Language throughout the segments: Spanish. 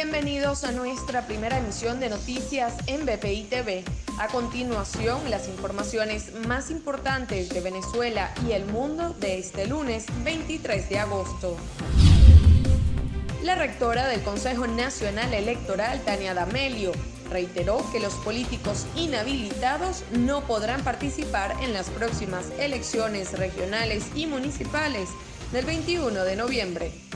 Bienvenidos a nuestra primera emisión de noticias en BPI TV. A continuación, las informaciones más importantes de Venezuela y el mundo de este lunes 23 de agosto. La rectora del Consejo Nacional Electoral, Tania D'Amelio, reiteró que los políticos inhabilitados no podrán participar en las próximas elecciones regionales y municipales del 21 de noviembre.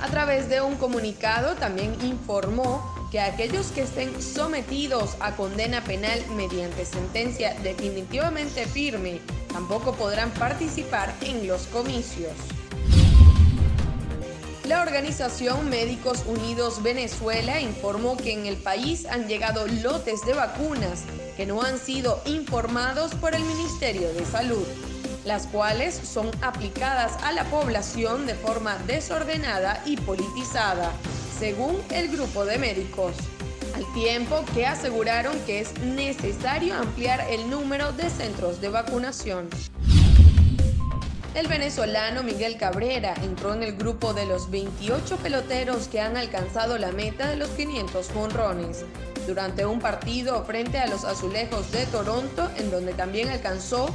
A través de un comunicado también informó que aquellos que estén sometidos a condena penal mediante sentencia definitivamente firme tampoco podrán participar en los comicios. La organización Médicos Unidos Venezuela informó que en el país han llegado lotes de vacunas que no han sido informados por el Ministerio de Salud las cuales son aplicadas a la población de forma desordenada y politizada, según el grupo de médicos, al tiempo que aseguraron que es necesario ampliar el número de centros de vacunación. El venezolano Miguel Cabrera entró en el grupo de los 28 peloteros que han alcanzado la meta de los 500 jonrones durante un partido frente a los Azulejos de Toronto, en donde también alcanzó